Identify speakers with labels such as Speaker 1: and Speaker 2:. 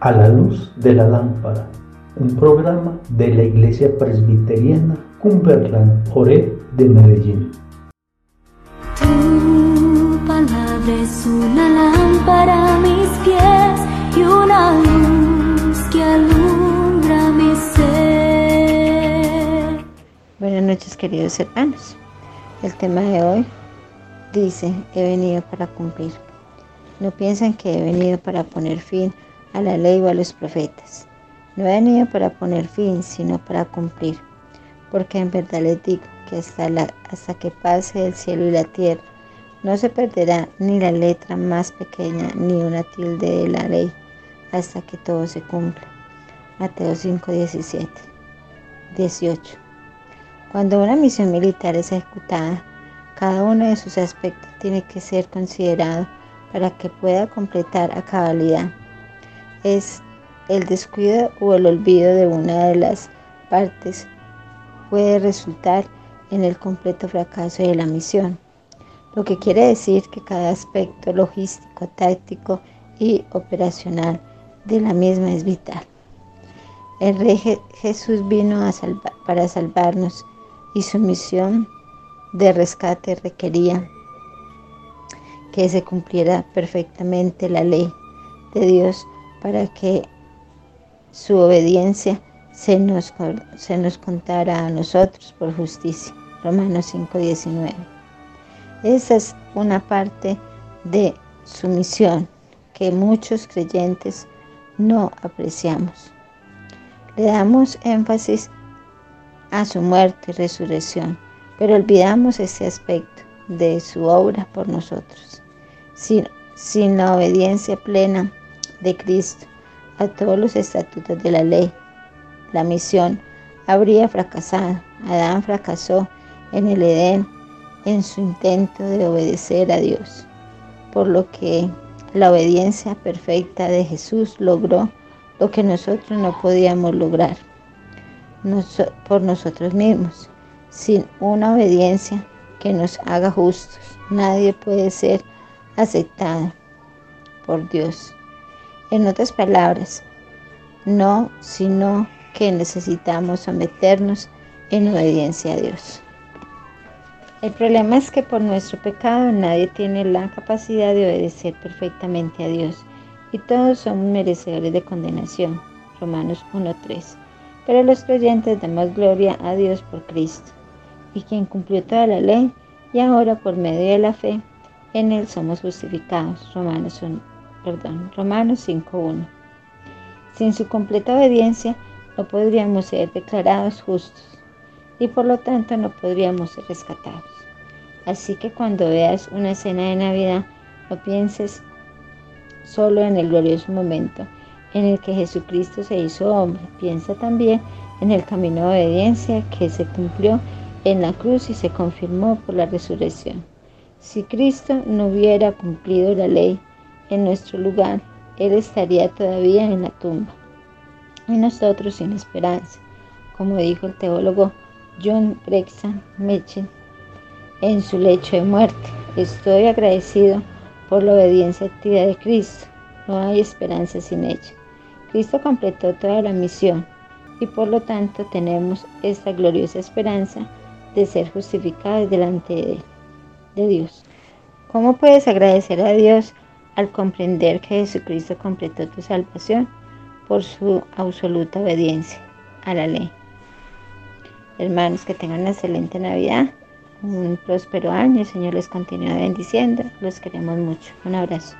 Speaker 1: A la luz de la lámpara, un programa de la Iglesia Presbiteriana Cumberland Ore de Medellín.
Speaker 2: Tu palabra es una lámpara a mis pies y una luz que alumbra mi ser.
Speaker 3: Buenas noches queridos hermanos. El tema de hoy dice, he venido para cumplir. No piensen que he venido para poner fin a la ley o a los profetas. No he venido para poner fin, sino para cumplir. Porque en verdad les digo que hasta, la, hasta que pase el cielo y la tierra, no se perderá ni la letra más pequeña ni una tilde de la ley, hasta que todo se cumpla. Mateo 5, 17. 18. Cuando una misión militar es ejecutada, cada uno de sus aspectos tiene que ser considerado para que pueda completar a cabalidad. Es el descuido o el olvido de una de las partes puede resultar en el completo fracaso de la misión, lo que quiere decir que cada aspecto logístico, táctico y operacional de la misma es vital. El Rey Jesús vino a para salvarnos y su misión de rescate requería que se cumpliera perfectamente la ley de Dios para que su obediencia se nos, se nos contara a nosotros por justicia. Romanos 5:19. Esa es una parte de su misión que muchos creyentes no apreciamos. Le damos énfasis a su muerte y resurrección, pero olvidamos ese aspecto de su obra por nosotros. Sin, la obediencia plena de Cristo a todos los estatutos de la ley, la misión habría fracasado. Adán fracasó en el Edén en su intento de obedecer a Dios, por lo que la obediencia perfecta de Jesús logró lo que nosotros no podíamos lograr por nosotros mismos. Sin una obediencia que nos haga justos, nadie puede ser aceptado por Dios. En otras palabras, no, sino que necesitamos someternos en obediencia a Dios. El problema es que por nuestro pecado nadie tiene la capacidad de obedecer perfectamente a Dios y todos somos merecedores de condenación. Romanos 1.3 pero los creyentes damos gloria a Dios por Cristo, y quien cumplió toda la ley, y ahora por medio de la fe, en Él somos justificados. Romanos, Romanos 5.1. Sin su completa obediencia, no podríamos ser declarados justos, y por lo tanto no podríamos ser rescatados. Así que cuando veas una escena de Navidad, no pienses solo en el glorioso momento en el que Jesucristo se hizo hombre. Piensa también en el camino de obediencia que se cumplió en la cruz y se confirmó por la resurrección. Si Cristo no hubiera cumplido la ley en nuestro lugar, Él estaría todavía en la tumba y nosotros sin esperanza, como dijo el teólogo John Brexham Machen en su lecho de muerte. Estoy agradecido por la obediencia activa de Cristo. No hay esperanza sin ella. Cristo completó toda la misión y por lo tanto tenemos esta gloriosa esperanza de ser justificados delante de, Dios. ¿Cómo puedes agradecer a Dios al comprender que Jesucristo completó tu salvación por su absoluta obediencia a la ley? Hermanos, que tengan una excelente Navidad, un próspero año, el Señor les continúe bendiciendo, los queremos mucho. Un abrazo